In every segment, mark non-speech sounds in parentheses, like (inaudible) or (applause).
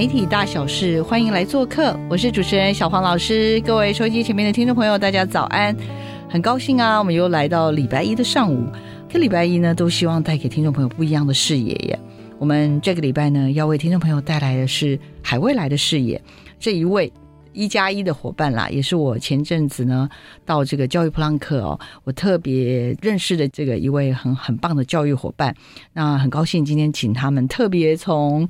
媒体大小事，欢迎来做客。我是主持人小黄老师，各位收音机前面的听众朋友，大家早安！很高兴啊，我们又来到礼拜一的上午。这礼拜一呢，都希望带给听众朋友不一样的视野耶。我们这个礼拜呢，要为听众朋友带来的是海未来的视野。这一位一加一的伙伴啦，也是我前阵子呢到这个教育普朗克哦，我特别认识的这个一位很很棒的教育伙伴。那很高兴今天请他们特别从。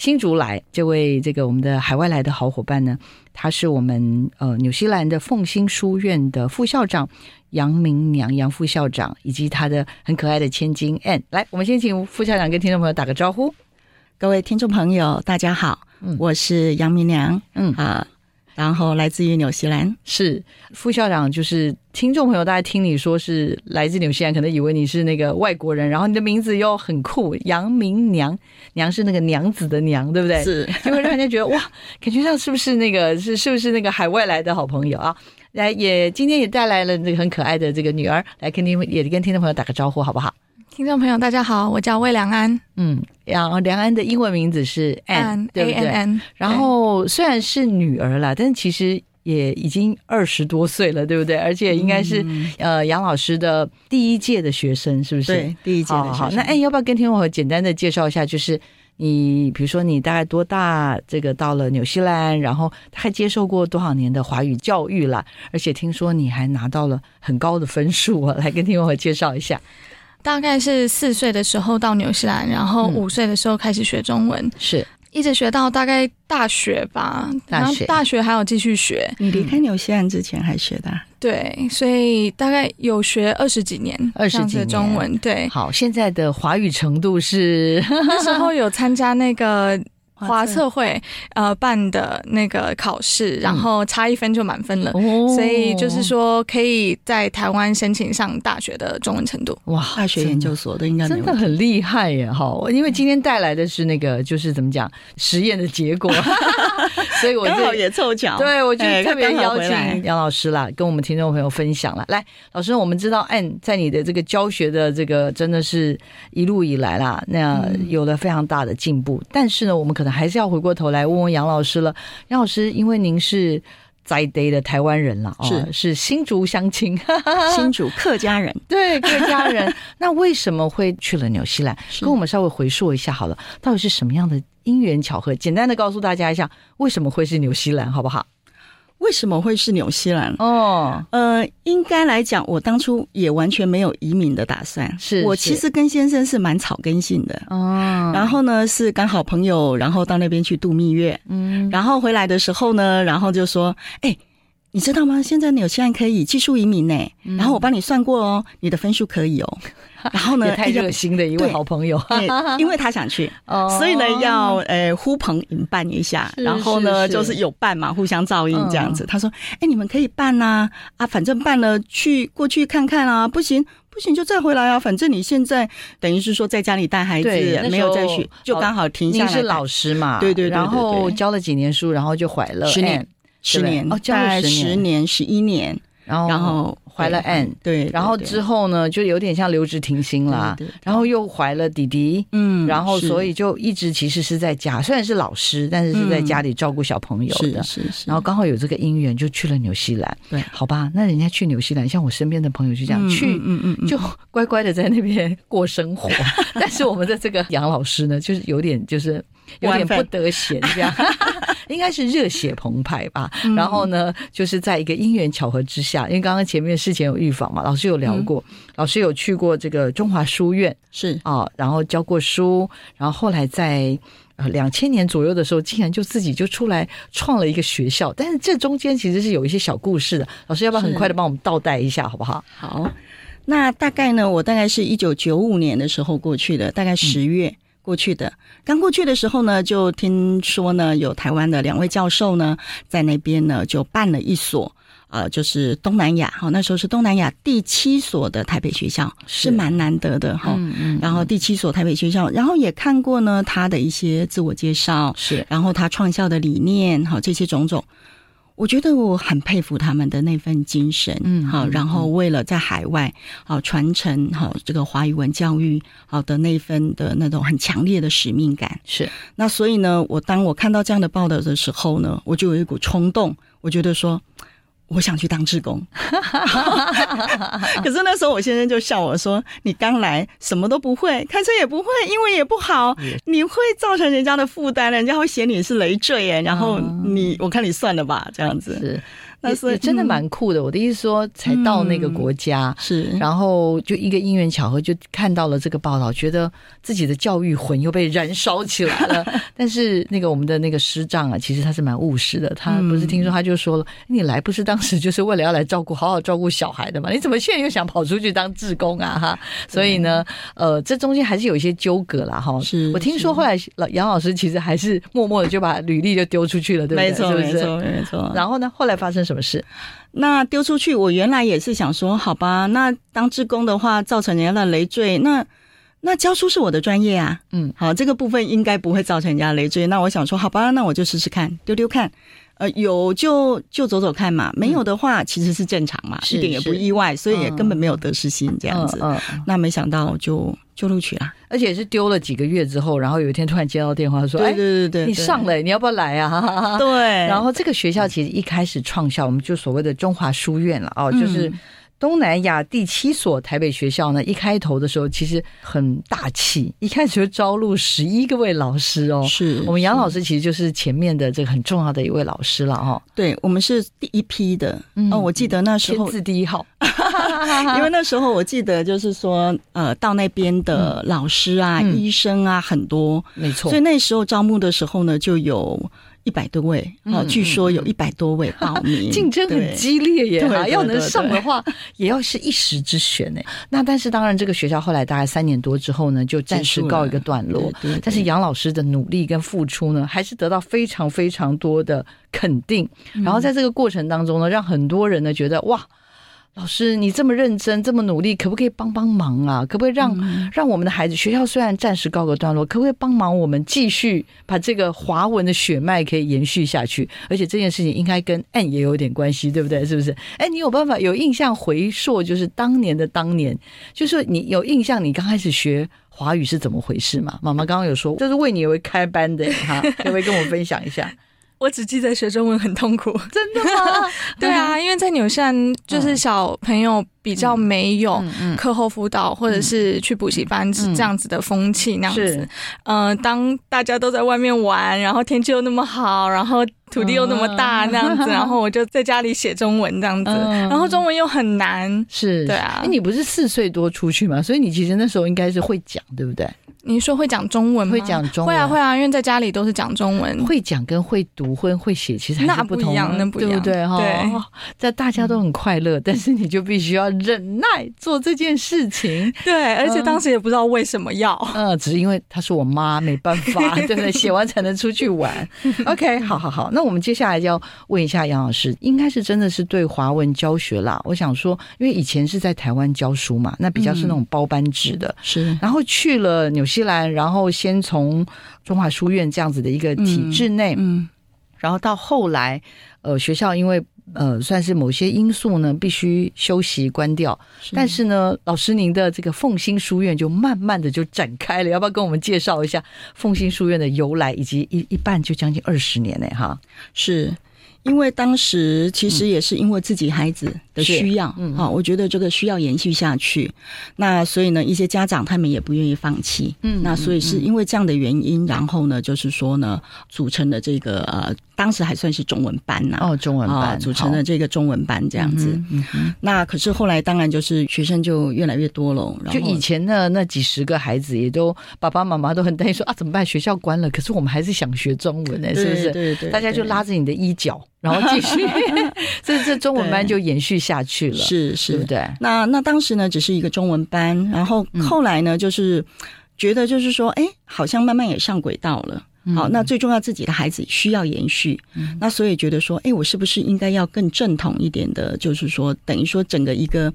新竹来这位这个我们的海外来的好伙伴呢，他是我们呃纽西兰的凤新书院的副校长杨明娘杨副校长，以及他的很可爱的千金 Ann。来，我们先请副校长跟听众朋友打个招呼。各位听众朋友，大家好，我是杨明娘，嗯啊。然后来自于纽西兰，是副校长，就是听众朋友，大家听你说是来自纽西兰，可能以为你是那个外国人，然后你的名字又很酷，杨明娘，娘是那个娘子的娘，对不对？是，就会让人家觉得哇，感觉上是不是那个是是不是那个海外来的好朋友啊？来，也今天也带来了这个很可爱的这个女儿，来跟你们也跟听众朋友打个招呼，好不好？听众朋友，大家好，我叫魏良安。嗯，然后梁安的英文名字是 Ann，对不对？然后虽然是女儿啦，但其实也已经二十多岁了，对不对？而且应该是呃杨老师的第一届的学生，是不是？对，第一届的学生。好，那哎，要不要跟听众朋友简单的介绍一下？就是你，比如说你大概多大？这个到了纽西兰，然后还接受过多少年的华语教育啦？而且听说你还拿到了很高的分数啊！来跟听众朋友介绍一下。大概是四岁的时候到纽西兰，然后五岁的时候开始学中文，是一直学到大概大学吧。大学大学还有继续学。你离开纽西兰之前还学的？对，所以大概有学二十几年，二十几年中文。对，好，现在的华语程度是 (laughs) 那时候有参加那个。华测会呃办的那个考试，然后差一分就满分了，所以就是说可以在台湾申请上大学的中文程度。哇，大学研究所的应该真的很厉害耶！哈，因为今天带来的是那个就是怎么讲实验的结果，(laughs) 所以我刚好也凑巧，对我就特别邀请杨老师啦，跟我们听众朋友分享了。来，老师，我们知道，嗯，在你的这个教学的这个真的是一路以来啦，那有了非常大的进步，但是呢，我们可能。还是要回过头来问问杨老师了，杨老师，因为您是在地的台湾人了，是是新竹乡亲，(laughs) 新竹客家人，(laughs) 对客家人，(laughs) 那为什么会去了纽西兰？跟我们稍微回溯一下好了，到底是什么样的因缘巧合？简单的告诉大家一下，为什么会是纽西兰，好不好？为什么会是纽西兰？哦，呃，应该来讲，我当初也完全没有移民的打算。是我其实跟先生是蛮草根性的哦。然后呢，是刚好朋友，然后到那边去度蜜月。嗯，然后回来的时候呢，然后就说：“哎。”你知道吗？现在纽西兰可以技术移民呢，然后我帮你算过哦，你的分数可以哦。(laughs) 然后呢，太热心的一位好朋友，(laughs) 因为他想去，(laughs) 所以呢要呃呼朋引伴一下，然后呢就是有伴嘛，互相照应这样子。他说：“哎，你们可以办呐，啊，反正办了去过去看看啊，不行不行就再回来啊，反正你现在等于是说在家里带孩子，没有再去，就刚好停下来。你是老师嘛？对对对，然后教了几年书，然后就怀了十年。”十年哦，教了十年、十一年，然后然后怀了 Ann，对，然后之后呢，就有点像留职停薪啦，然后又怀了弟弟，嗯，然后所以就一直其实是在家，虽然是老师，但是是在家里照顾小朋友的，是是，然后刚好有这个姻缘，就去了纽西兰，对，好吧，那人家去纽西兰，像我身边的朋友就这样去，嗯嗯，就乖乖的在那边过生活，(laughs) 但是我们的这个杨老师呢，就是有点就是有点不得闲这样。(laughs) 应该是热血澎湃吧，然后呢，就是在一个因缘巧合之下，因为刚刚前面事前有预防嘛，老师有聊过，老师有去过这个中华书院，是啊，然后教过书，然后后来在两千年左右的时候，竟然就自己就出来创了一个学校。但是这中间其实是有一些小故事的。老师要不要很快的帮我们倒带一下，好不好？好，那大概呢，我大概是一九九五年的时候过去的，大概十月过去的。刚过去的时候呢，就听说呢，有台湾的两位教授呢，在那边呢就办了一所。呃，就是东南亚哈，那时候是东南亚第七所的台北学校，是蛮难得的哈。嗯嗯。然后第七所台北学校，然后也看过呢他的一些自我介绍，是，然后他创校的理念哈，这些种种，我觉得我很佩服他们的那份精神，嗯，好，然后为了在海外好传承好这个华语文教育好的那份的那种很强烈的使命感，是。那所以呢，我当我看到这样的报道的时候呢，我就有一股冲动，我觉得说。我想去当志工，(laughs) 可是那时候我先生就笑我说：“你刚来，什么都不会，开车也不会，英文也不好，你会造成人家的负担，人家会嫌你是累赘耶。然后你，我看你算了吧，这样子。”那是真的蛮酷的。我的意思说，才到那个国家，是，然后就一个因缘巧合，就看到了这个报道，觉得自己的教育魂又被燃烧起来了。(laughs) 但是那个我们的那个师长啊，其实他是蛮务实的。他不是听说他就说了，你来不是当时就是为了要来照顾好好照顾小孩的嘛？你怎么现在又想跑出去当志工啊？哈，所以呢，呃，这中间还是有一些纠葛啦。哈。是我听说后来老杨老师其实还是默默的就把履历就丢出去了，对不对？没错，没错，没错。然后呢，后来发生。什么事？那丢出去，我原来也是想说，好吧，那当职工的话，造成人家的累赘，那那教书是我的专业啊，嗯，好，这个部分应该不会造成人家累赘。那我想说，好吧，那我就试试看，丢丢看。呃，有就就走走看嘛，没有的话其实是正常嘛，一点也不意外，所以也根本没有得失心这样子。那没想到就就录取了，而且是丢了几个月之后，然后有一天突然接到电话说：“对对对对，你上了，你要不要来啊？” (laughs) 对。然后这个学校其实一开始创校，我们就所谓的中华书院了哦，就是。东南亚第七所台北学校呢，一开头的时候其实很大气，一开始就招录十一个位老师哦。是我们杨老师其实就是前面的这个很重要的一位老师了哈。对，我们是第一批的哦。我记得那时候字第一号，(laughs) 因为那时候我记得就是说，呃，到那边的老师啊、医生啊很多，没错。所以那时候招募的时候呢，就有。一百多位啊，据说有一百多位报 (laughs) 名，竞争很激烈耶！啊，要能上的话，也要是一时之选呢。那但是当然，这个学校后来大概三年多之后呢，就暂时告一个段落。但是杨老师的努力跟付出呢，还是得到非常非常多的肯定。然后在这个过程当中呢，让很多人呢觉得哇。老师，你这么认真，这么努力，可不可以帮帮忙啊？可不可以让让我们的孩子学校虽然暂时告个段落，可不可以帮忙我们继续把这个华文的血脉可以延续下去？而且这件事情应该跟 N 也有点关系，对不对？是不是？哎，你有办法有印象回溯，就是当年的当年，就是你有印象，你刚开始学华语是怎么回事嘛？妈妈刚刚有说，就是为你而开班的哈，可不可以跟我分享一下？我只记得学中文很痛苦，(laughs) 真的吗？(laughs) 对啊，因为在纽西兰，就是小朋友比较没有课后辅导或者是去补习班这样子的风气那样子。嗯，当大家都在外面玩，然后天气又那么好，然后土地又那么大那样子，然后我就在家里写中文这样子，然后中文又很难。是，对啊。你不是四岁多出去嘛？所以你其实那时候应该是会讲，对不对？你说会讲中文吗？会讲中文，会啊会啊，因为在家里都是讲中文。会讲跟会读或会写其实那不一样，那不对不对？哈，对，在大家都很快乐，但是你就必须要忍耐做这件事情。(laughs) 对，而且当时也不知道为什么要，嗯，只是因为她是我妈，没办法，对不对？写完才能出去玩。(laughs) OK，好好好，那我们接下来就要问一下杨老师，应该是真的是对华文教学啦。我想说，因为以前是在台湾教书嘛，那比较是那种包班制的，是，然后去了纽西兰，然后。先从中华书院这样子的一个体制内，嗯，然后到后来，呃，学校因为呃算是某些因素呢，必须休息关掉。但是呢，老师您的这个凤新书院就慢慢的就展开了，要不要跟我们介绍一下凤新书院的由来，以及一一半就将近二十年呢？哈，是因为当时其实也是因为自己孩子的需要，嗯，好，我觉得这个需要延续下去。那所以呢，一些家长他们也不愿意放弃，嗯，那所以是因为这样的原因，然后呢，就是说呢，组成了这个呃，当时还算是中文班呐，哦，中文班组成了这个中文班这样子。嗯那可是后来当然就是学生就越来越多了，就以前的那几十个孩子也都爸爸妈妈都很担心说啊怎么办？学校关了，可是我们还是想学中文呢，是不是？对对，大家就拉着你的衣角。然后继续，(laughs) 所以这中文班就延续下去了，是是，对不对？那那当时呢，只是一个中文班，然后后来呢，就是觉得就是说，哎，好像慢慢也上轨道了。好，那最重要自己的孩子需要延续，那所以觉得说，哎，我是不是应该要更正统一点的？就是说，等于说整个一个。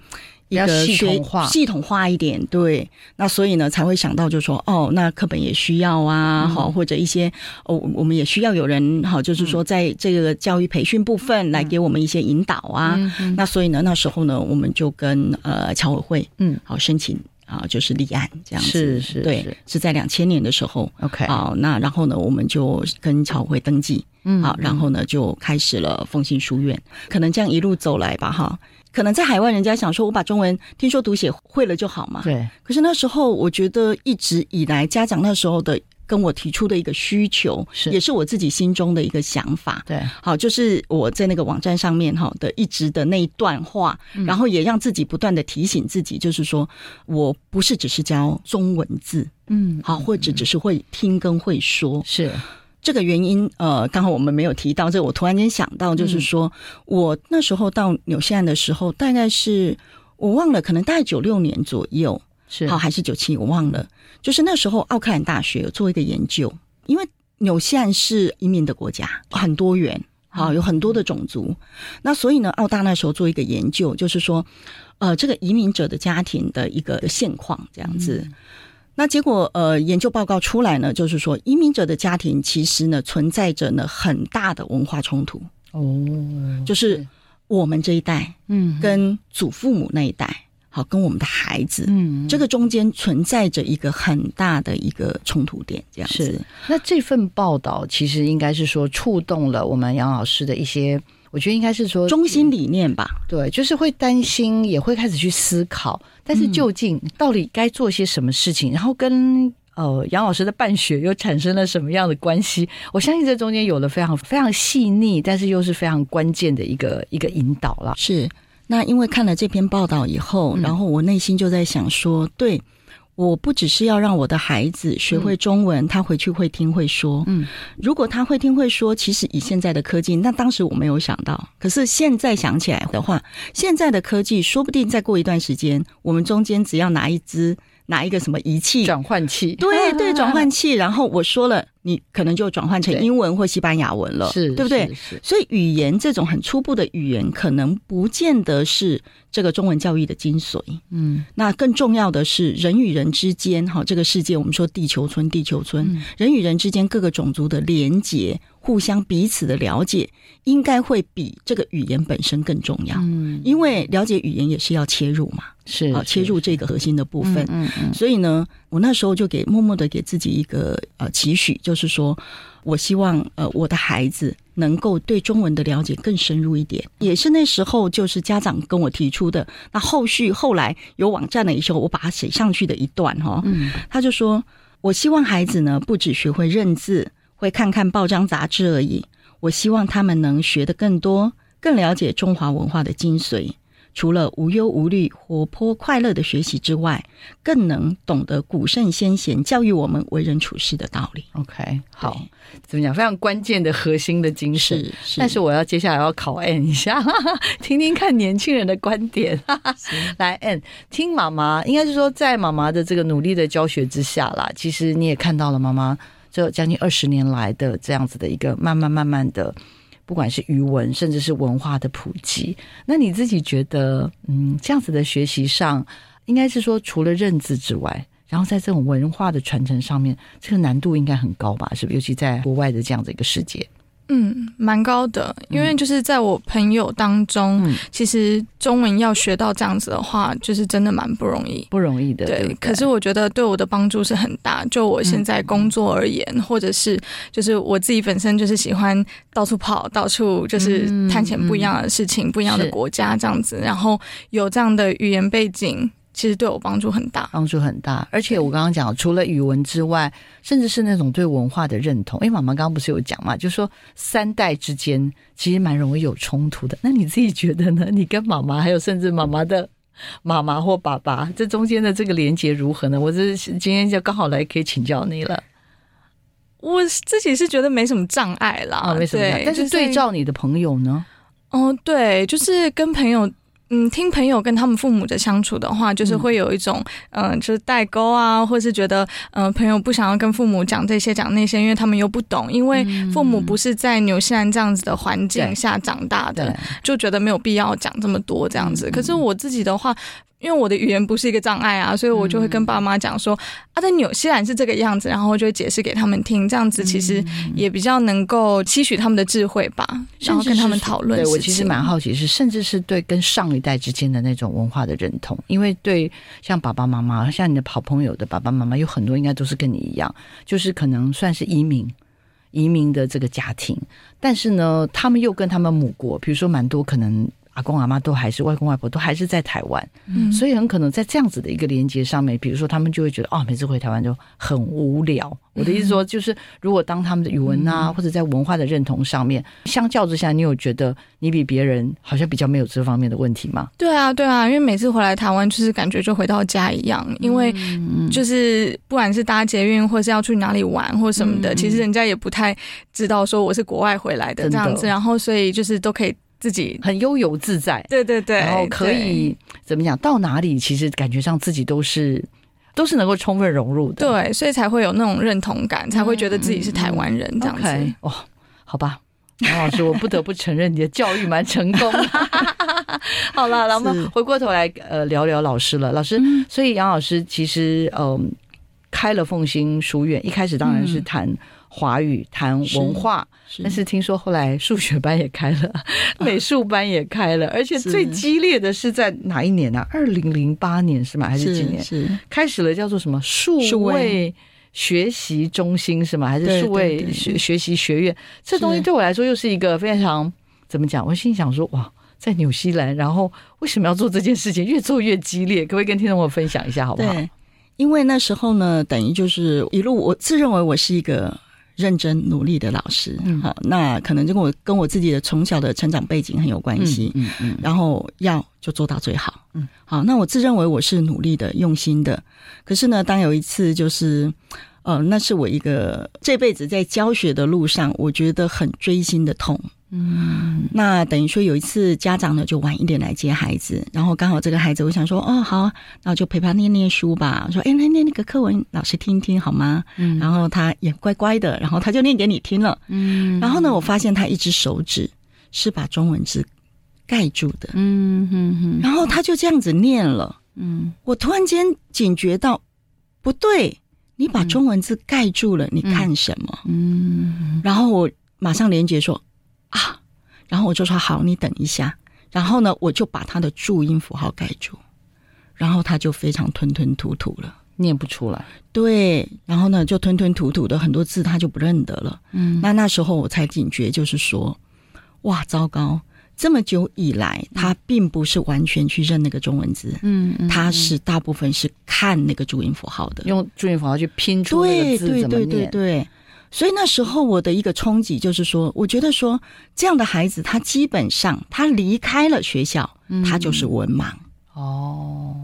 一个系统化，系统化一点，对。那所以呢，才会想到就说，哦，那课本也需要啊，好，或者一些哦，我们也需要有人，好，就是说，在这个教育培训部分来给我们一些引导啊。那所以呢，那时候呢，我们就跟呃侨委会，嗯，好申请啊，就是立案这样子，是是，对，是。在两千年的时候，OK，好，那然后呢，我们就跟侨委会登记，嗯，好，然后呢，就开始了奉新书院，可能这样一路走来吧，哈。可能在海外，人家想说，我把中文听说读写会了就好嘛。对。可是那时候，我觉得一直以来，家长那时候的跟我提出的一个需求，是也是我自己心中的一个想法。对。好，就是我在那个网站上面哈的一直的那一段话，然后也让自己不断的提醒自己，就是说我不是只是教中文字，嗯，好，或者只是会听跟会说，是。这个原因，呃，刚好我们没有提到这，我突然间想到，就是说我那时候到纽西兰的时候，大概是我忘了，可能大概九六年左右，是。好还是九七，我忘了。就是那时候奥克兰大学有做一个研究，因为纽西兰是移民的国家，很多元，好有很多的种族，那所以呢，澳大那时候做一个研究，就是说，呃，这个移民者的家庭的一个现况这样子。那结果，呃，研究报告出来呢，就是说，移民者的家庭其实呢，存在着呢很大的文化冲突。哦，就是我们这一代，嗯，跟祖父母那一代，好，跟我们的孩子，嗯，这个中间存在着一个很大的一个冲突点，这样子。那这份报道其实应该是说，触动了我们杨老师的一些。我觉得应该是说中心理念吧，对，就是会担心，也会开始去思考，但是究竟到底该做些什么事情，然后跟呃杨老师的办学又产生了什么样的关系？我相信这中间有了非常非常细腻，但是又是非常关键的一个一个引导了。是，那因为看了这篇报道以后，然后我内心就在想说，对。我不只是要让我的孩子学会中文，他回去会听会说。嗯，如果他会听会说，其实以现在的科技，那当时我没有想到。可是现在想起来的话，现在的科技说不定再过一段时间，我们中间只要拿一支拿一个什么仪器转换器，对对，(laughs) 转换器，然后我说了。你可能就转换成英文或西班牙文了，是，对不对？所以语言这种很初步的语言，可能不见得是这个中文教育的精髓。嗯，那更重要的是人与人之间，哈，这个世界我们说地球村，地球村，人与人之间各个种族的连结，互相彼此的了解，应该会比这个语言本身更重要。嗯，因为了解语言也是要切入嘛，是啊，切入这个核心的部分。嗯嗯，所以呢，我那时候就给默默的给自己一个呃期许，就。是说，我希望呃，我的孩子能够对中文的了解更深入一点。也是那时候，就是家长跟我提出的。那后续后来有网站的时候，我把它写上去的一段哈，嗯，他就说，我希望孩子呢，不只学会认字，会看看报章杂志而已。我希望他们能学的更多，更了解中华文化的精髓。除了无忧无虑、活泼快乐的学习之外，更能懂得古圣先贤教育我们为人处事的道理。OK，好，怎么讲？非常关键的核心的精神。是是但是我要接下来要考 N 一下，(laughs) 听听看年轻人的观点。(laughs) 来，N 听妈妈，应该是说在妈妈的这个努力的教学之下啦，其实你也看到了妈妈这将近二十年来的这样子的一个慢慢慢慢的。不管是语文，甚至是文化的普及，那你自己觉得，嗯，这样子的学习上，应该是说，除了认字之外，然后在这种文化的传承上面，这个难度应该很高吧？是不是？尤其在国外的这样的一个世界。嗯，蛮高的，因为就是在我朋友当中，其实中文要学到这样子的话，就是真的蛮不容易，不容易的。对，可是我觉得对我的帮助是很大。就我现在工作而言，或者是就是我自己本身就是喜欢到处跑，到处就是探险不一样的事情，不一样的国家这样子，然后有这样的语言背景。其实对我帮助很大，帮助很大。而且我刚刚讲，除了语文之外，甚至是那种对文化的认同。因为，妈妈刚刚不是有讲嘛？就说三代之间其实蛮容易有冲突的。那你自己觉得呢？你跟妈妈，还有甚至妈妈的 (laughs) 妈妈或爸爸，这中间的这个连接如何呢？我这今天就刚好来可以请教你了。我自己是觉得没什么障碍啦，啊没什么。但是对照你的朋友呢？哦，对，就是跟朋友。嗯，听朋友跟他们父母的相处的话，就是会有一种，嗯，就是代沟啊，或是觉得，嗯，朋友不想要跟父母讲这些讲那些，因为他们又不懂，因为父母不是在纽西兰这样子的环境下长大的，就觉得没有必要讲这么多这样子。可是我自己的话。因为我的语言不是一个障碍啊，所以我就会跟爸妈讲说啊，在纽西兰是这个样子，然后就会解释给他们听，这样子其实也比较能够吸取他们的智慧吧，然后跟他们讨论。对我其实蛮好奇，是甚至是对跟上一代之间的那种文化的认同，因为对像爸爸妈妈，像你的好朋友的爸爸妈妈，有很多应该都是跟你一样，就是可能算是移民移民的这个家庭，但是呢，他们又跟他们母国，比如说蛮多可能。阿公阿妈都还是外公外婆都还是在台湾，所以很可能在这样子的一个连接上面，比如说他们就会觉得哦，每次回台湾就很无聊。我的意思说，就是如果当他们的语文啊，或者在文化的认同上面，相较之下，你有觉得你比别人好像比较没有这方面的问题吗？对啊，对啊，因为每次回来台湾，就是感觉就回到家一样，因为就是不管是搭捷运，或是要去哪里玩或什么的，其实人家也不太知道说我是国外回来的这样子，然后所以就是都可以。自己很悠游自在，对对对，然后可以怎么讲？到哪里其实感觉上自己都是都是能够充分融入的，对，所以才会有那种认同感，才会觉得自己是台湾人这样子。哦，好吧，杨老师，我不得不承认你的教育蛮成功。好了，那我们回过头来呃聊聊老师了。老师，所以杨老师其实嗯开了凤兴书院，一开始当然是谈。华语谈文化，但是听说后来数学班也开了，(laughs) 美术班也开了，而且最激烈的是在哪一年呢？二零零八年是吗？还是几年？是开始了叫做什么数位学习中心是吗？还是数位学学习学院？这东西对我来说又是一个非常怎么讲？我心想说哇，在纽西兰，然后为什么要做这件事情？越做越激烈，可不可以跟听众朋友分享一下好不好？因为那时候呢，等于就是一路，我自认为我是一个。认真努力的老师，好，那可能就跟我跟我自己的从小的成长背景很有关系，嗯嗯，然后要就做到最好，嗯，好，那我自认为我是努力的、用心的，可是呢，当有一次就是，呃，那是我一个这辈子在教学的路上，我觉得很锥心的痛。嗯，那等于说有一次家长呢就晚一点来接孩子，然后刚好这个孩子我想说哦好，那我就陪他念念书吧。说哎来念那个课文，老师听听好吗？嗯，然后他也乖乖的，然后他就念给你听了。嗯，然后呢我发现他一只手指是把中文字盖住的。嗯哼哼，然后他就这样子念了。嗯，我突然间警觉到不对，你把中文字盖住了，你看什么？嗯，然后我马上连接说。啊，然后我就说好，你等一下。然后呢，我就把他的注音符号盖住，然后他就非常吞吞吐吐了，念不出来。对，然后呢，就吞吞吐吐的很多字他就不认得了。嗯，那那时候我才警觉，就是说，哇，糟糕！这么久以来，他并不是完全去认那个中文字，嗯，他是大部分是看那个注音符号的，用注音符号去拼出那个字怎么念。对。所以那时候我的一个冲击就是说，我觉得说这样的孩子，他基本上他离开了学校，他就是文盲哦，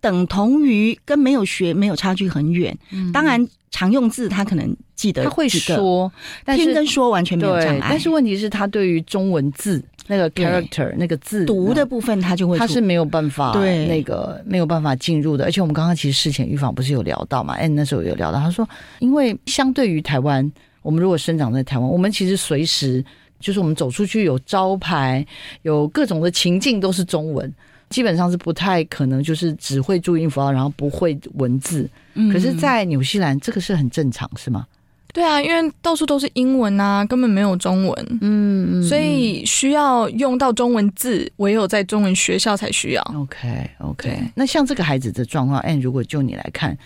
等同于跟没有学没有差距很远。当然常用字他可能记得，他会说，听跟说完全没有障碍。但是问题是，他对于中文字。那个 character 那个字读的部分，他就会他是没有办法对那个没有办法进入的。而且我们刚刚其实事前预防不是有聊到嘛？哎，那时候有聊到，他说，因为相对于台湾，我们如果生长在台湾，我们其实随时就是我们走出去有招牌，有各种的情境都是中文，基本上是不太可能就是只会注音符号，然后不会文字。可是，在纽西兰这个是很正常，是吗？对啊，因为到处都是英文啊，根本没有中文，嗯，所以需要用到中文字，唯有在中文学校才需要。OK OK，那像这个孩子的状况，哎，如果就你来看，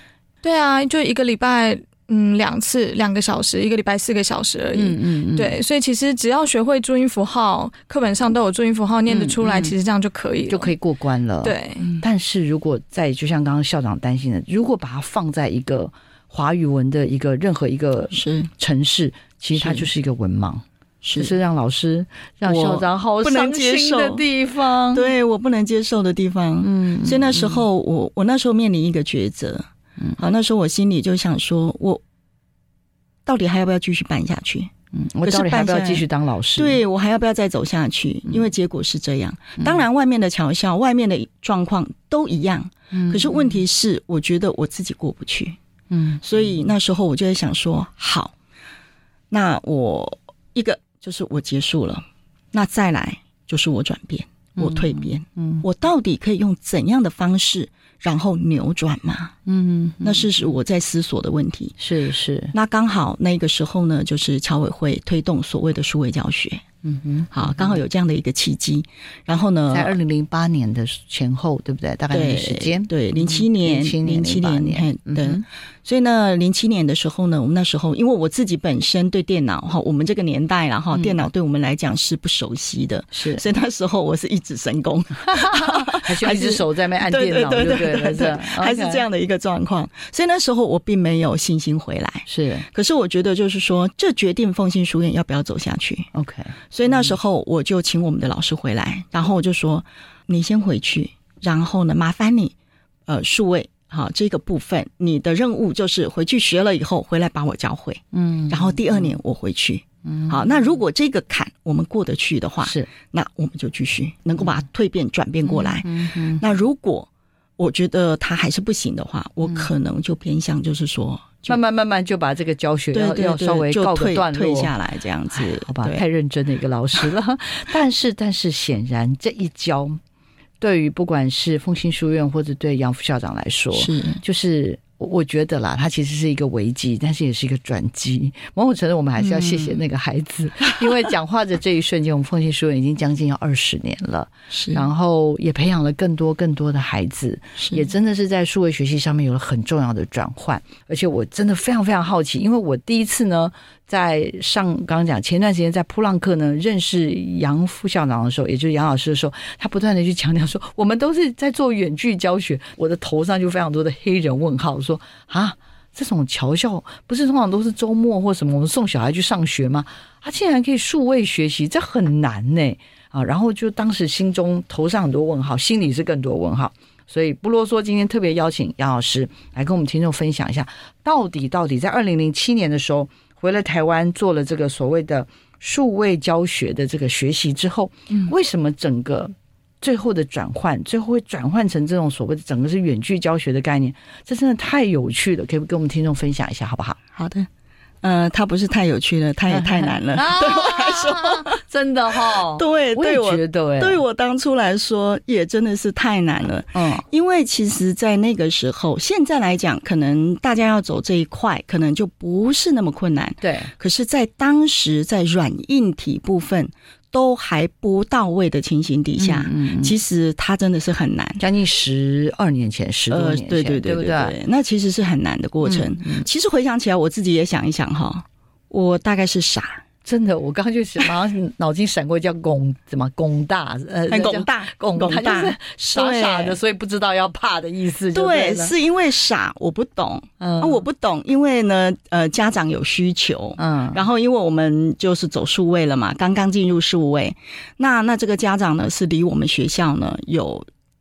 对啊，就一个礼拜。嗯，两次两个小时，一个礼拜四个小时而已。嗯嗯嗯。对，所以其实只要学会注音符号，课本上都有注音符号念得出来，其实这样就可以就可以过关了。对。但是如果在就像刚刚校长担心的，如果把它放在一个华语文的一个任何一个是城市，其实它就是一个文盲，是是让老师让校长好不能接受的地方。对我不能接受的地方。嗯。所以那时候我我那时候面临一个抉择。嗯好，那时候我心里就想说，我到底还要不要继续办下去？嗯，我到底还要不要继续当老师？对我还要不要再走下去？因为结果是这样。当然，外面的嘲笑，外面的状况都一样。嗯，可是问题是，我觉得我自己过不去。嗯，所以那时候我就在想说，好，那我一个就是我结束了，那再来就是我转变，我蜕变。嗯，我到底可以用怎样的方式？然后扭转嘛，嗯，那是是我在思索的问题，是是。那刚好那个时候呢，就是侨委会推动所谓的数位教学。嗯哼，好，刚好有这样的一个契机，然后呢，在二零零八年的前后，对不对？大概那个时间，对，零七年，零七年，对。所以呢，零七年的时候呢，我们那时候，因为我自己本身对电脑哈，我们这个年代了哈电脑对我们来讲是不熟悉的，是，所以那时候我是一指神功，(laughs) (laughs) 还需要一只手在那按电脑，对对对对，还是这样的一个状况。所以那时候我并没有信心回来，是。可是我觉得就是说，这决定奉新书院要不要走下去，OK。所以那时候我就请我们的老师回来，然后我就说：“你先回去，然后呢，麻烦你，呃，数位好这个部分，你的任务就是回去学了以后回来把我教会。嗯，然后第二年我回去。嗯，好，那如果这个坎我们过得去的话，是，那我们就继续能够把它蜕变转变过来。嗯嗯，那如果我觉得他还是不行的话，我可能就偏向就是说。”慢慢慢慢就把这个教学要要稍微告个段落下来，这样子，好吧？太认真的一个老师了。(laughs) 但是，但是显然这一教，对于不管是凤新书院或者对杨副校长来说，是就是。我觉得啦，它其实是一个危机，但是也是一个转机。某种程度，我们还是要谢谢那个孩子，因为讲话的这一瞬间，我们奉献书院已经将近要二十年了，(laughs) 是，然后也培养了更多更多的孩子，也真的是在数位学习上面有了很重要的转换。而且我真的非常非常好奇，因为我第一次呢。在上刚刚讲前段时间在普朗克呢认识杨副校长的时候，也就是杨老师的时候，他不断的去强调说，我们都是在做远距教学。我的头上就非常多的黑人问号，说啊，这种侨校不是通常都是周末或什么，我们送小孩去上学吗？他竟然可以数位学习，这很难呢啊！然后就当时心中头上很多问号，心里是更多问号，所以不啰嗦，今天特别邀请杨老师来跟我们听众分享一下，到底到底在二零零七年的时候。回了台湾做了这个所谓的数位教学的这个学习之后，为什么整个最后的转换，最后会转换成这种所谓的整个是远距教学的概念？这真的太有趣了，可以跟我们听众分享一下，好不好？好的。呃，它不是太有趣了，它也太难了。(laughs) 对我来说，真的哈，对，对我觉得，对我当初来说，也真的是太难了。嗯，因为其实，在那个时候，现在来讲，可能大家要走这一块，可能就不是那么困难。对，可是，在当时，在软硬体部分。都还不到位的情形底下，其实它真的是很难。将近十二年前，十多年前，对对对对对，那其实是很难的过程。其实回想起来，我自己也想一想哈，我大概是傻。真的，我刚刚就是马上脑筋闪过叫“拱”怎么“拱大”呃，“拱大”“拱大”傻傻的，所以不知道要怕的意思。对，是因为傻，我不懂。嗯，我不懂，因为呢，呃，家长有需求。嗯，然后因为我们就是走数位了嘛，刚刚进入数位，那那这个家长呢，是离我们学校呢有。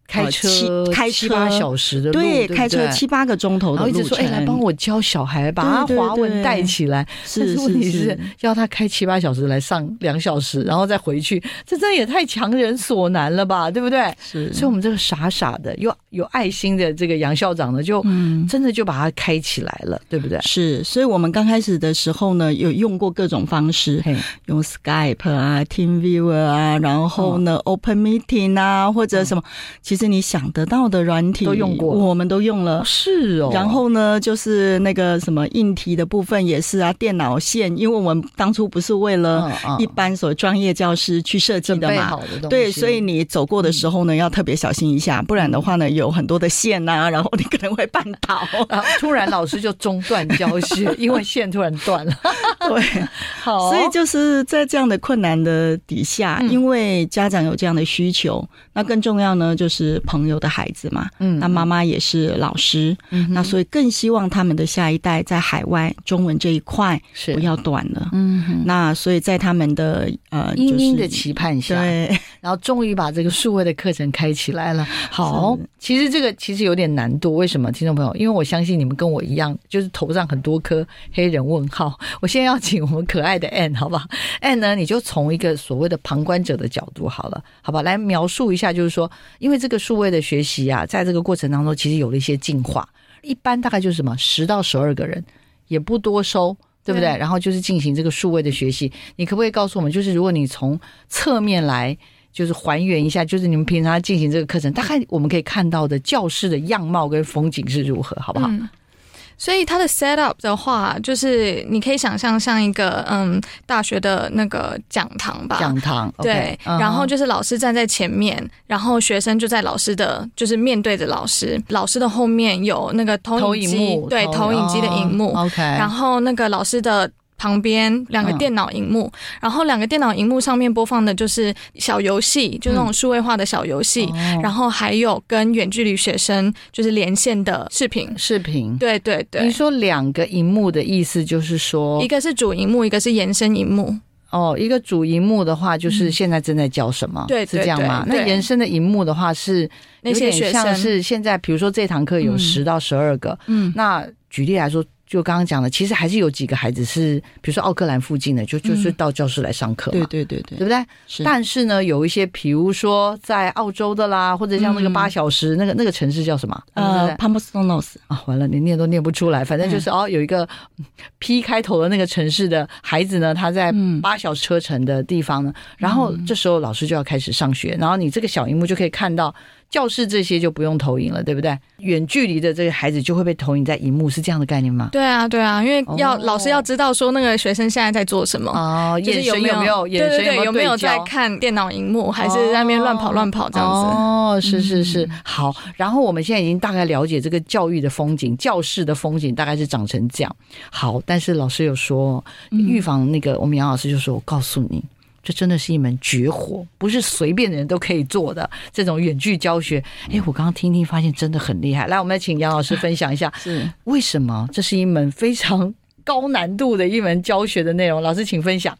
开车开七八小时的路，对，开车七八个钟头的路程。哎，来帮我教小孩，把他华文带起来。是问题是要他开七八小时来上两小时，然后再回去，这真也太强人所难了吧？对不对？是。所以，我们这个傻傻的又有爱心的这个杨校长呢，就真的就把它开起来了，对不对？是。所以我们刚开始的时候呢，有用过各种方式，用 Skype 啊、TeamViewer 啊，然后呢 Open Meeting 啊，或者什么，其实。实你想得到的软体都用过，我们都用了。是哦。然后呢，就是那个什么硬体的部分也是啊，电脑线，因为我们当初不是为了一般所专业教师去设计的嘛，对，所以你走过的时候呢，要特别小心一下，不然的话呢，有很多的线呐，(laughs) 然后你可能会绊倒，然后突然老师就中断教学，(laughs) 因为线突然断了。对，(laughs) 好，所以就是在这样的困难的底下，因为家长有这样的需求，那更重要呢，就是朋友的孩子嘛，嗯，那妈妈也是老师，嗯，那所以更希望他们的下一代在海外中文这一块是不要断了，嗯，那所以在他们的呃殷殷的期盼下，对，然后终于把这个数位的课程开起来了。好，其实这个其实有点难度，为什么，听众朋友？因为我相信你们跟我一样，就是头上很多颗黑人问号。我现在要请我们可爱的 Anne，好不好？Anne 呢，你就从一个所谓的旁观者的角度好了，好吧，来描述一下，就是说，因为这个数位的学习啊，在这个过程当中，其实有了一些进化。一般大概就是什么十到十二个人，也不多收，对不对？然后就是进行这个数位的学习。你可不可以告诉我们，就是如果你从侧面来，就是还原一下，就是你们平常进行这个课程，大概我们可以看到的教室的样貌跟风景是如何，好不好？所以它的 set up 的话，就是你可以想象像一个嗯大学的那个讲堂吧，讲堂对，然后就是老师站在前面，然后学生就在老师的，就是面对着老师，老师的后面有那个投影机，对，投影机的荧幕，OK，然后那个老师的。旁边两个电脑荧幕，然后两个电脑荧幕上面播放的就是小游戏，就那种数位化的小游戏，然后还有跟远距离学生就是连线的视频。视频，对对对。你说两个荧幕的意思就是说，一个是主荧幕，一个是延伸荧幕。哦，一个主荧幕的话，就是现在正在教什么？对，是这样吗？那延伸的荧幕的话，是那些学生是现在，比如说这堂课有十到十二个，嗯，那举例来说。就刚刚讲的，其实还是有几个孩子是，比如说奥克兰附近的，就就是到教室来上课嘛，对对对对，对不对？是。但是呢，有一些，比如说在澳洲的啦，或者像那个八小时那个那个城市叫什么？呃 p a m p s o n o s 啊，完了，你念都念不出来。反正就是哦，有一个 P 开头的那个城市的孩子呢，他在八小时车程的地方呢，然后这时候老师就要开始上学，然后你这个小荧幕就可以看到。教室这些就不用投影了，对不对？远距离的这个孩子就会被投影在荧幕，是这样的概念吗？对啊，对啊，因为要老师要知道说那个学生现在在做什么哦，眼神有没有？眼神有没有在看电脑荧幕，还是在那边乱跑乱跑这样子？哦，是是是，好。然后我们现在已经大概了解这个教育的风景，教室的风景大概是长成这样。好，但是老师有说预防那个，我们杨老师就说：“我告诉你。”这真的是一门绝活，不是随便的人都可以做的这种远距教学。哎，我刚刚听听发现真的很厉害。来，我们来请杨老师分享一下，(laughs) 是为什么这是一门非常 (laughs) 高难度的一门教学的内容？老师，请分享。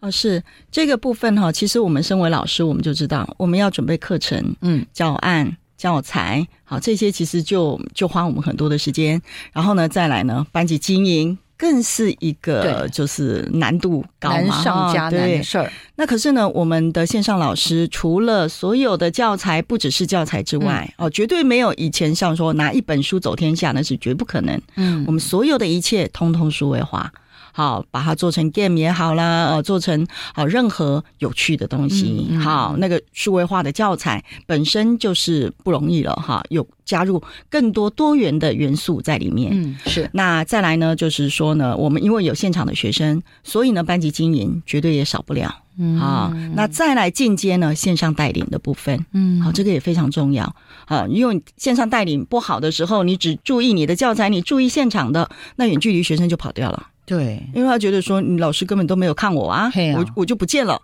哦，是这个部分哈。其实我们身为老师，我们就知道我们要准备课程、嗯，教案、教材，好，这些其实就就花我们很多的时间。然后呢，再来呢，班级经营。更是一个就是难度高难上加难的事儿。那可是呢，我们的线上老师除了所有的教材不只是教材之外，哦，绝对没有以前像说拿一本书走天下，那是绝不可能。嗯，我们所有的一切通通数位化。好，把它做成 game 也好啦，呃，做成好任何有趣的东西。好，那个数位化的教材本身就是不容易了哈，有加入更多多元的元素在里面。嗯，是。那再来呢，就是说呢，我们因为有现场的学生，所以呢，班级经营绝对也少不了。嗯，好，那再来进阶呢，线上带领的部分。嗯，好，这个也非常重要。啊，因为线上带领不好的时候，你只注意你的教材，你注意现场的，那远距离学生就跑掉了。对，因为他觉得说你老师根本都没有看我啊，我我就不见了。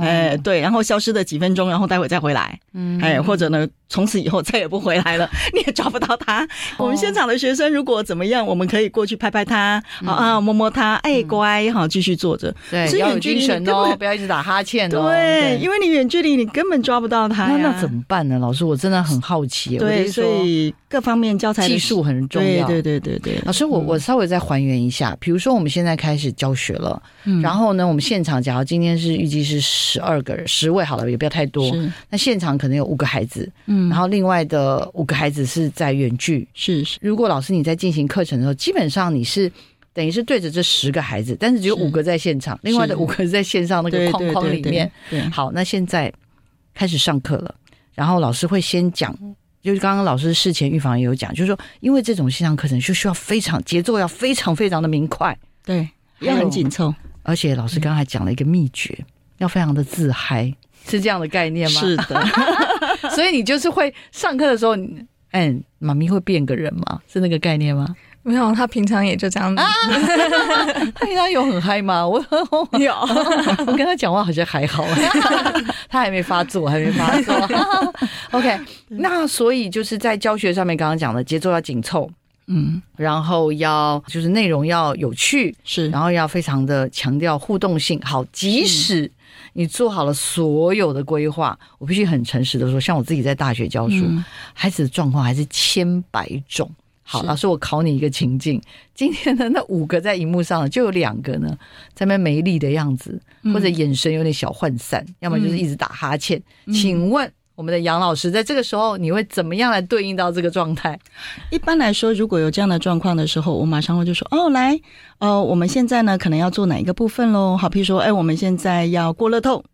哎，对，然后消失的几分钟，然后待会再回来。嗯，哎，或者呢？从此以后再也不回来了，(laughs) 你也抓不到他。我们现场的学生如果怎么样，我们可以过去拍拍他，啊，摸摸他，哎，乖，好，继续坐着。对，要有精神哦，不要一直打哈欠哦。对，因为你远距离，你根本抓不到他。那那怎么办呢？老师，我真的很好奇。对，所以各方面教材技术很重要。对对对对对。老师，我我稍微再还原一下，比如说我们现在开始教学了，然后呢，我们现场假如今天是预计是十二个人，十位好了，也不要太多。那现场可能有五个孩子，嗯，然后另外的。呃，五个孩子是在远距，是是。如果老师你在进行课程的时候，基本上你是等于是对着这十个孩子，但是只有五个在现场，另外的五个是在线上那个框框里面。好，那现在开始上课了，然后老师会先讲，就是刚刚老师事前预防也有讲，就是说，因为这种线上课程就需要非常节奏要非常非常的明快，对，要很紧凑，而且老师刚才讲了一个秘诀，要非常的自嗨，(laughs) 是这样的概念吗？是的，(laughs) 所以你就是会上课的时候，嗯，妈咪会变个人吗？是那个概念吗？没有，他平常也就这样子。(laughs) 他平常有很嗨吗？我有，我跟他讲话好像还好，(laughs) 他还没发作，还没发作。OK，那所以就是在教学上面，刚刚讲的节奏要紧凑，嗯，然后要就是内容要有趣，是，然后要非常的强调互动性。好，即使你做好了所有的规划，我必须很诚实的说，像我自己在大学教书，孩子的状况还是千百种。好，老师，我考你一个情境。今天的那五个在荧幕上，就有两个呢，在那没力的样子，或者眼神有点小涣散，要么就是一直打哈欠。请问我们的杨老师，在这个时候，你会怎么样来对应到这个状态？一般来说，如果有这样的状况的时候，我马上会就说：“哦，来，呃，我们现在呢，可能要做哪一个部分喽？好，譬如说，哎，我们现在要过乐透。”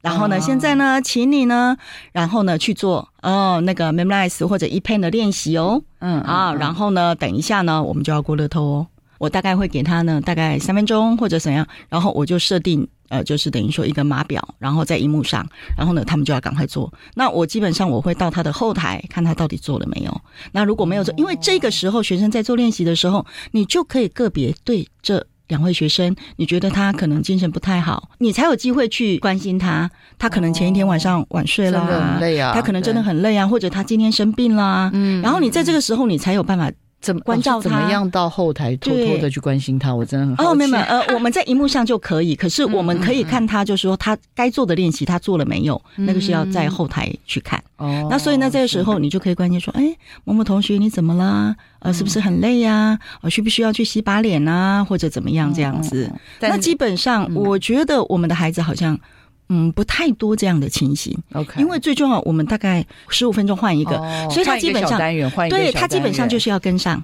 然后呢？现在呢，请你呢，然后呢去做哦那个 memorize 或者 e pen 的练习哦。嗯啊，然后呢，等一下呢，我们就要过乐透哦。我大概会给他呢，大概三分钟或者怎样，然后我就设定呃，就是等于说一个码表，然后在荧幕上，然后呢，他们就要赶快做。那我基本上我会到他的后台看他到底做了没有。那如果没有做，因为这个时候学生在做练习的时候，你就可以个别对这。两位学生，你觉得他可能精神不太好，你才有机会去关心他。他可能前一天晚上晚睡了，很累啊。他可能真的很累啊，或者他今天生病啦。嗯，然后你在这个时候，你才有办法怎么关照他？怎么样到后台偷偷的去关心他？我真的很哦，没有没有，呃，(laughs) 我们在荧幕上就可以，可是我们可以看他，就是说他该做的练习他做了没有？那个是要在后台去看。哦，那所以呢，这个时候你就可以关心说，哎，某某同学你怎么啦？呃，是不是很累呀？呃，需不需要去洗把脸啊？或者怎么样这样子？那基本上，我觉得我们的孩子好像，嗯，不太多这样的情形。OK，因为最重要，我们大概十五分钟换一个，所以他基本上对他基本上就是要跟上。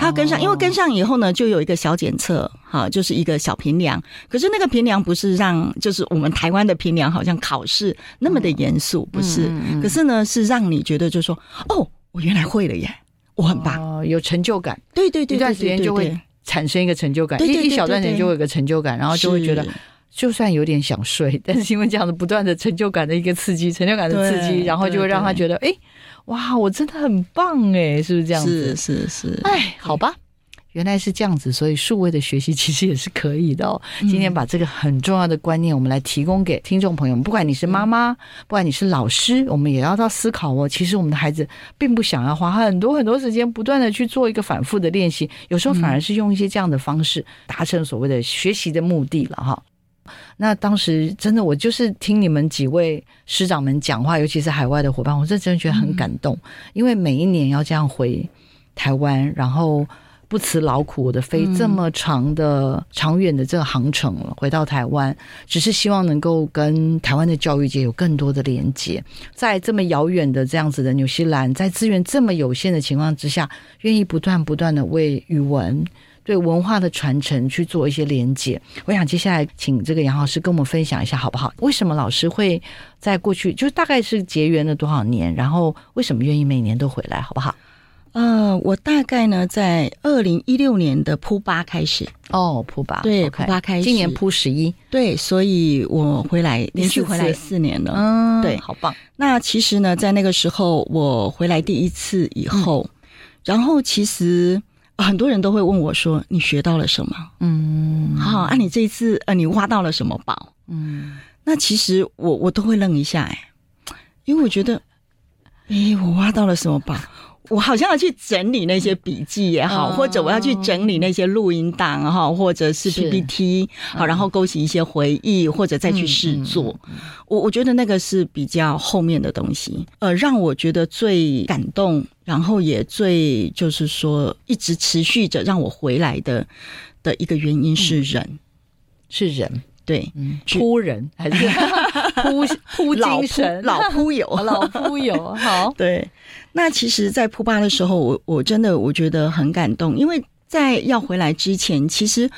他跟上，因为跟上以后呢，就有一个小检测，哈，就是一个小评量。可是那个评量不是让，就是我们台湾的评量，好像考试那么的严肃，不是。可是呢，是让你觉得，就是说，哦，我原来会了耶，我很棒，有成就感。对对对，一段时间就会产生一个成就感，一一小段时间就会有个成就感，然后就会觉得，就算有点想睡，(laughs) 但是因为这样的不断的成就感的一个刺激，成就感的刺激，然后就会让他觉得，哎。哇，我真的很棒哎，是不是这样子？是是是，哎，好吧，原来是这样子，所以数位的学习其实也是可以的哦。今天把这个很重要的观念，我们来提供给听众朋友们，不管你是妈妈，不管你是老师，我们也要到思考哦。其实我们的孩子并不想要花很多很多时间，不断的去做一个反复的练习，有时候反而是用一些这样的方式达成所谓的学习的目的了哈。那当时真的，我就是听你们几位师长们讲话，尤其是海外的伙伴，我是真的觉得很感动。因为每一年要这样回台湾，然后不辞劳苦的飞这么长的长远的这个航程了，回到台湾，只是希望能够跟台湾的教育界有更多的连接。在这么遥远的这样子的纽西兰，在资源这么有限的情况之下，愿意不断不断的为语文。对文化的传承去做一些连接，我想接下来请这个杨老师跟我们分享一下好不好？为什么老师会在过去就是大概是结缘了多少年？然后为什么愿意每年都回来？好不好？呃，我大概呢在二零一六年的铺八开始哦，铺八对铺八开始，今年铺十一对，所以我回来 (laughs) 连续回来四年了，嗯，对，好棒。那其实呢，在那个时候我回来第一次以后，然后其实。很多人都会问我说：“你学到了什么？”嗯，好，啊，你这一次呃，你挖到了什么宝？嗯，那其实我我都会愣一下，哎，因为我觉得，哎，我挖到了什么宝？我好像要去整理那些笔记也好，或者我要去整理那些录音档哈，或者是 PPT 好，然后勾起一些回忆，或者再去试做。我我觉得那个是比较后面的东西。呃，让我觉得最感动，然后也最就是说一直持续着让我回来的的一个原因是人，是人。对，嗯。扑人还是扑扑 (laughs) 精神，(laughs) 老扑友，(laughs) 老扑友。好，对。那其实，在扑吧的时候，我我真的我觉得很感动，因为在要回来之前，其实，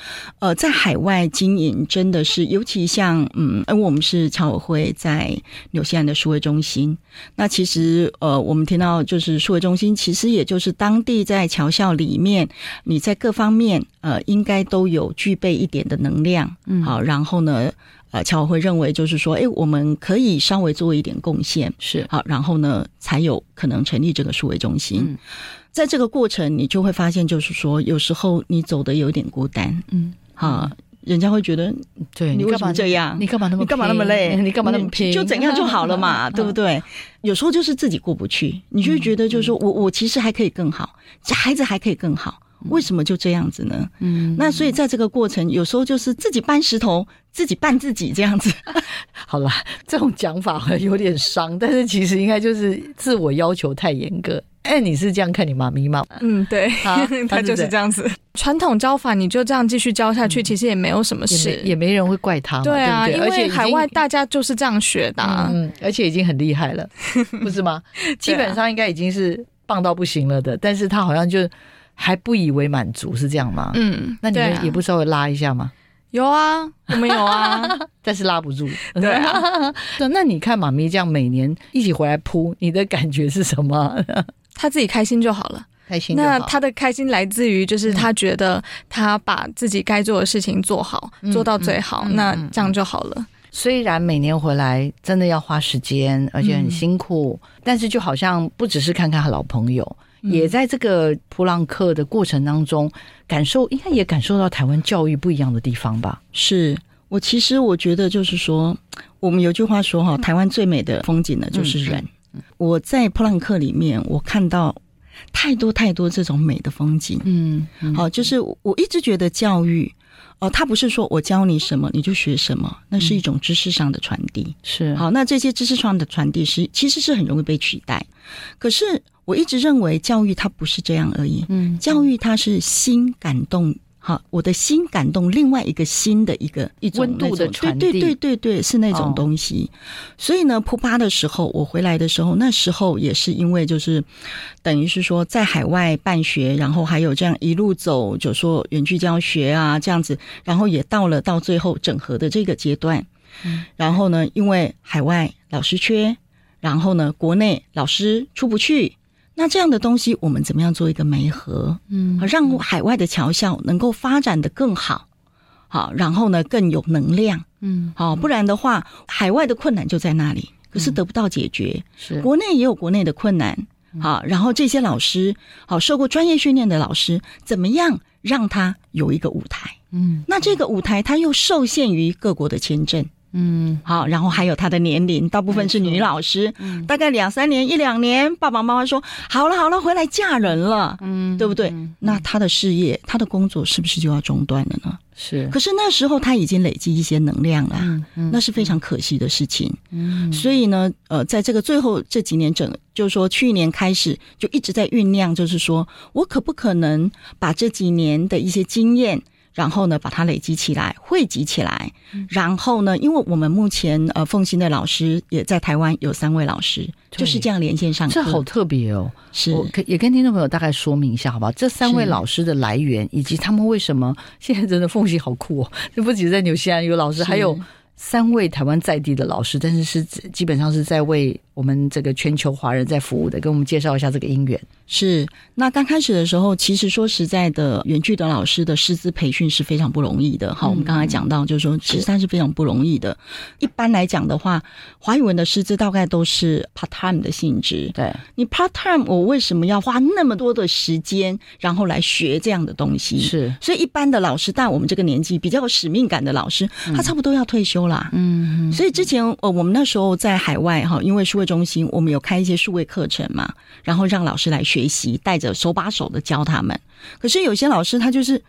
呃，在海外经营真的是，尤其像，嗯，因为我们是侨委会在纽西兰的数位中心，那其实，呃，我们听到就是数位中心，其实也就是当地在侨校里面，你在各方面，呃，应该都有具备一点的能量，嗯，好，然后呢，呃，侨委会认为就是说，哎，我们可以稍微做一点贡献，是好，然后呢，才有可能成立这个数位中心。在这个过程，你就会发现，就是说，有时候你走的有点孤单，嗯，啊，人家会觉得，对你为什么这样？你干嘛那么你干嘛那么累？(laughs) 你干嘛那么拼？就怎样就好了嘛，(laughs) 对不对？有时候就是自己过不去，你就觉得就是说我我其实还可以更好，孩子还可以更好，为什么就这样子呢？嗯，那所以在这个过程，有时候就是自己搬石头，自己绊自己这样子。(laughs) 好了，这种讲法有点伤，(laughs) 但是其实应该就是自我要求太严格。哎，你是这样看你妈咪吗？嗯，对，(laughs) 他就是这样子。传统教法你就这样继续教下去，其实也没有什么事，也没人会怪他。对啊，因为海外大家就是这样学的，嗯，而且已经很厉害了，不是吗？基本上应该已经是棒到不行了的，但是他好像就还不以为满足，是这样吗？嗯，那你们也不稍微拉一下吗？有啊，我们有啊，(laughs) 但是拉不住。对啊，(laughs) 那你看妈咪这样每年一起回来扑，你的感觉是什么？(laughs) 他自己开心就好了，开心。那他的开心来自于，就是他觉得他把自己该做的事情做好，做到最好，那这样就好了。虽然每年回来真的要花时间，而且很辛苦，但是就好像不只是看看他老朋友，也在这个普朗克的过程当中，感受应该也感受到台湾教育不一样的地方吧？是我其实我觉得就是说，我们有句话说哈，台湾最美的风景呢就是人。我在普朗克里面，我看到太多太多这种美的风景。嗯，好，就是我一直觉得教育哦，它不是说我教你什么你就学什么，那是一种知识上的传递。是好，那这些知识上的传递是其实是很容易被取代。可是我一直认为教育它不是这样而已。嗯，教育它是心感动。好，我的心感动，另外一个心的一个一种温度的传递，对对对对，是那种东西。所以呢，扑巴的时候，我回来的时候，那时候也是因为就是，等于是说在海外办学，然后还有这样一路走，就说远距教学啊这样子，然后也到了到最后整合的这个阶段。嗯然后呢，因为海外老师缺，然后呢，国内老师出不去。那这样的东西，我们怎么样做一个媒合？嗯，让海外的侨校能够发展的更好，好，然后呢更有能量，嗯，好，不然的话，海外的困难就在那里，可是得不到解决。是，国内也有国内的困难，好，然后这些老师，好，受过专业训练的老师，怎么样让他有一个舞台？嗯，那这个舞台他又受限于各国的签证。嗯，好，然后还有他的年龄，大部分是女老师，大概两三年、一两年，爸爸妈妈说好了好了，回来嫁人了，嗯，对不对？那他的事业、他的工作是不是就要中断了呢？是。可是那时候他已经累积一些能量了，那是非常可惜的事情。嗯，所以呢，呃，在这个最后这几年整，就是说去年开始就一直在酝酿，就是说我可不可能把这几年的一些经验。然后呢，把它累积起来，汇集起来。然后呢，因为我们目前呃，奉新的老师也在台湾有三位老师，就是这样连线上。这好特别哦！是，我也跟听众朋友大概说明一下，好不好？这三位老师的来源，以及他们为什么 (laughs) 现在真的奉新好酷哦！这 (laughs) 不仅在纽西兰有老师，还有。三位台湾在地的老师，但是是基本上是在为我们这个全球华人在服务的，跟我们介绍一下这个因缘。是，那刚开始的时候，其实说实在的，远距的老师的师资培训是非常不容易的。好，我们刚才讲到，就是说，其实它是非常不容易的。一般来讲的话，华语文的师资大概都是 part time 的性质。对你 part time，我为什么要花那么多的时间，然后来学这样的东西？是，所以一般的老师，但我们这个年纪比较有使命感的老师，他差不多要退休。啦，嗯，所以之前呃，我们那时候在海外哈，因为数位中心，我们有开一些数位课程嘛，然后让老师来学习，带着手把手的教他们。可是有些老师他就是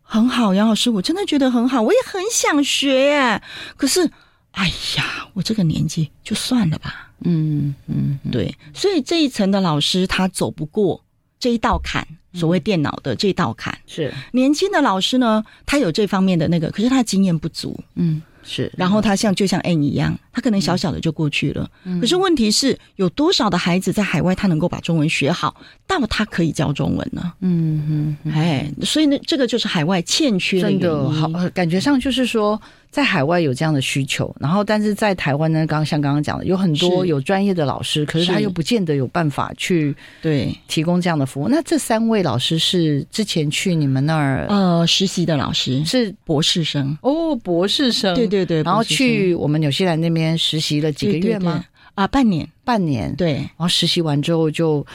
很好，杨老师，我真的觉得很好，我也很想学耶。可是，哎呀，我这个年纪就算了吧。嗯嗯，对，所以这一层的老师他走不过这一道坎，所谓电脑的这道坎是年轻的老师呢，他有这方面的那个，可是他经验不足。嗯。是，然后他像就像 N 一样，他可能小小的就过去了。可是问题是有多少的孩子在海外，他能够把中文学好，到他可以教中文呢？嗯嗯，哎，所以呢，这个就是海外欠缺的真的好，感觉上就是说。在海外有这样的需求，然后但是在台湾呢，刚像刚刚讲的，有很多有专业的老师，可是他又不见得有办法去对。提供这样的服务。那这三位老师是之前去你们那儿呃实习的老师，是。博士生。哦，博士生，对对对，然后去我们纽西兰那边实习了几个月吗？啊，半年，半年，对，然后实习完之后就。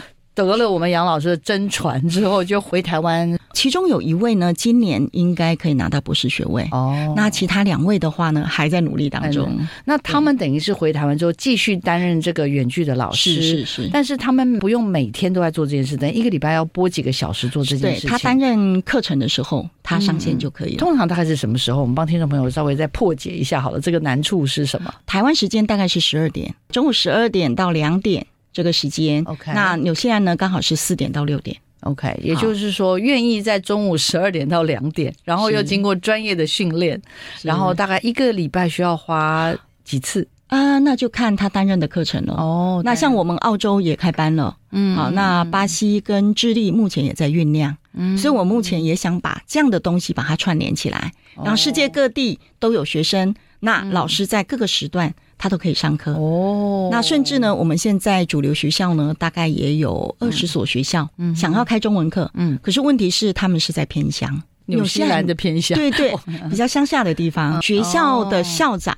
得了我们杨老师的真传之后，就回台湾。其中有一位呢，今年应该可以拿到博士学位哦。那其他两位的话呢，还在努力当中。那他们等于是回台湾之后，继续担任这个远距的老师。是是是。但是他们不用每天都在做这件事，等一个礼拜要播几个小时做这件事情。他担任课程的时候，他上线就可以了。通常大概是什么时候？我们帮听众朋友稍微再破解一下好了。这个难处是什么？台湾时间大概是十二点，中午十二点到两点。这个时间，OK，那纽西兰呢刚好是四点到六点，OK，也就是说愿意在中午十二点到两点，然后又经过专业的训练，然后大概一个礼拜需要花几次？啊？那就看他担任的课程了。哦，那像我们澳洲也开班了，嗯，好，那巴西跟智利目前也在酝酿，嗯，所以我目前也想把这样的东西把它串联起来，让世界各地都有学生，那老师在各个时段。他都可以上课哦。那甚至呢，我们现在主流学校呢，大概也有二十所学校，嗯，想要开中文课，嗯。可是问题是，他们是在偏乡，纽西兰的偏乡，对对，(laughs) 比较乡下的地方。学校的校长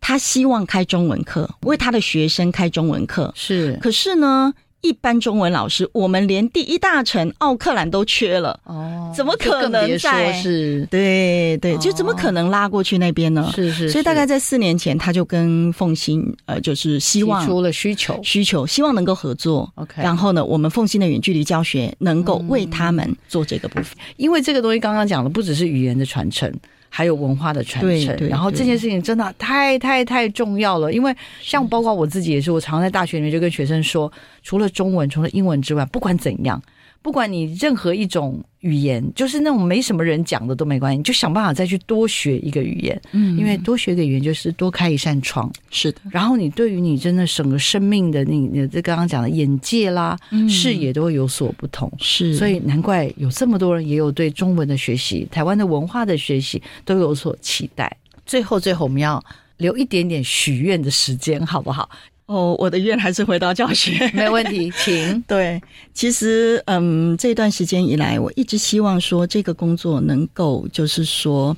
他希望开中文课，为他的学生开中文课，是。可是呢？一般中文老师，我们连第一大城奥克兰都缺了哦，怎么可能在？是，对对，就怎么可能拉过去那边呢？是是，所以大概在四年前，他就跟凤新呃，就是希望出了需求，需求希望能够合作。OK，然后呢，我们凤新的远距离教学能够为他们做这个部分，因为这个东西刚刚讲的不只是语言的传承。还有文化的传承，然后这件事情真的太太太重要了。因为像包括我自己也是，我常在大学里面就跟学生说，除了中文，除了英文之外，不管怎样。不管你任何一种语言，就是那种没什么人讲的都没关系，你就想办法再去多学一个语言。嗯，因为多学一个语言就是多开一扇窗。是的，然后你对于你真的整个生命的你，你这刚刚讲的眼界啦、视野都会有所不同。是，所以难怪有这么多人也有对中文的学习、台湾的文化的学习都有所期待。最后，最后我们要留一点点许愿的时间，好不好？哦，我的愿还是回到教学，(laughs) 没问题，请。(laughs) 对，其实，嗯，这段时间以来，我一直希望说，这个工作能够，就是说，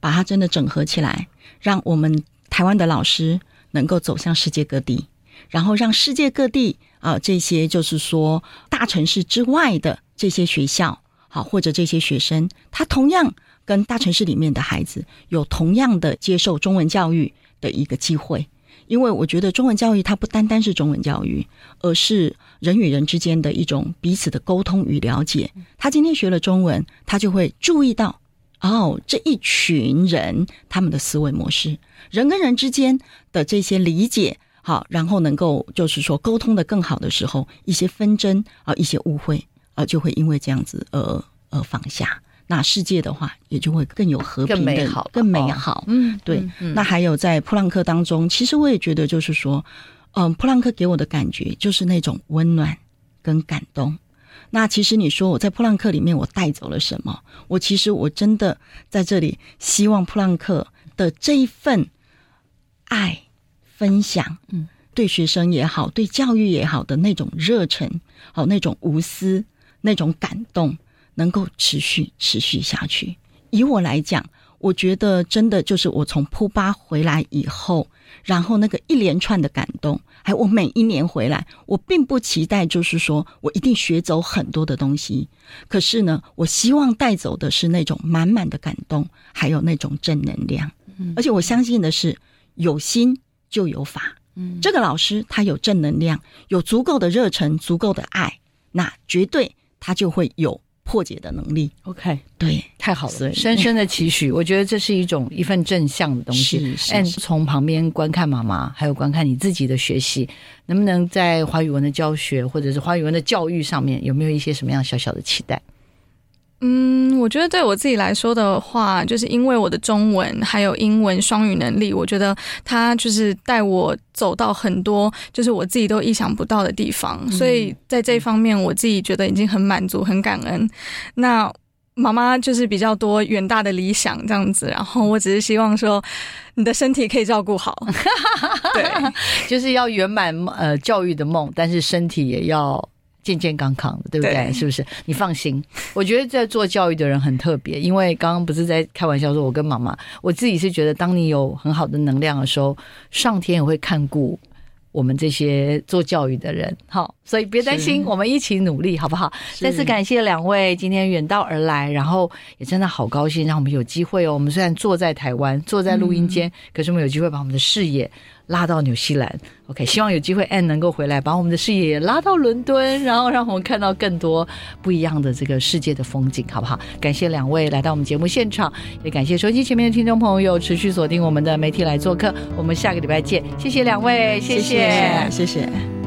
把它真的整合起来，让我们台湾的老师能够走向世界各地，然后让世界各地啊，这些就是说大城市之外的这些学校，好，或者这些学生，他同样跟大城市里面的孩子有同样的接受中文教育的一个机会。因为我觉得中文教育它不单单是中文教育，而是人与人之间的一种彼此的沟通与了解。他今天学了中文，他就会注意到哦，这一群人他们的思维模式，人跟人之间的这些理解，好，然后能够就是说沟通的更好的时候，一些纷争啊，一些误会啊，就会因为这样子而而放下。那世界的话，也就会更有和平、更美好、更美好。嗯，对。那还有在普朗克当中，其实我也觉得，就是说，嗯，普朗克给我的感觉就是那种温暖跟感动。那其实你说我在普朗克里面，我带走了什么？我其实我真的在这里希望普朗克的这一份爱分享，嗯，对学生也好，对教育也好的那种热忱，好那种无私，那种感动。能够持续持续下去。以我来讲，我觉得真的就是我从普巴回来以后，然后那个一连串的感动，还有我每一年回来，我并不期待就是说我一定学走很多的东西。可是呢，我希望带走的是那种满满的感动，还有那种正能量。而且我相信的是，有心就有法。嗯，这个老师他有正能量，有足够的热忱，足够的爱，那绝对他就会有。破解的能力，OK，对，太好了，深深的期许，(laughs) 我觉得这是一种一份正向的东西。是，从旁边观看妈妈，还有观看你自己的学习，能不能在华语文的教学或者是华语文的教育上面，有没有一些什么样小小的期待？嗯，我觉得对我自己来说的话，就是因为我的中文还有英文双语能力，我觉得他就是带我走到很多就是我自己都意想不到的地方，所以在这方面我自己觉得已经很满足、很感恩。那妈妈就是比较多远大的理想这样子，然后我只是希望说你的身体可以照顾好，(laughs) 对，(laughs) 就是要圆满呃教育的梦，但是身体也要。健健康康的，对不对？是不是？你放心，我觉得在做教育的人很特别，因为刚刚不是在开玩笑说，我跟妈妈，我自己是觉得，当你有很好的能量的时候，上天也会看顾我们这些做教育的人。好，所以别担心，我们一起努力，好不好？再次感谢两位今天远道而来，然后也真的好高兴，让我们有机会哦。我们虽然坐在台湾，坐在录音间，可是我们有机会把我们的视野。拉到纽西兰，OK，希望有机会 Anne 能够回来，把我们的视野拉到伦敦，然后让我们看到更多不一样的这个世界的风景，好不好？感谢两位来到我们节目现场，也感谢收机前面的听众朋友持续锁定我们的媒体来做客，我们下个礼拜见，谢谢两位，谢谢，谢谢。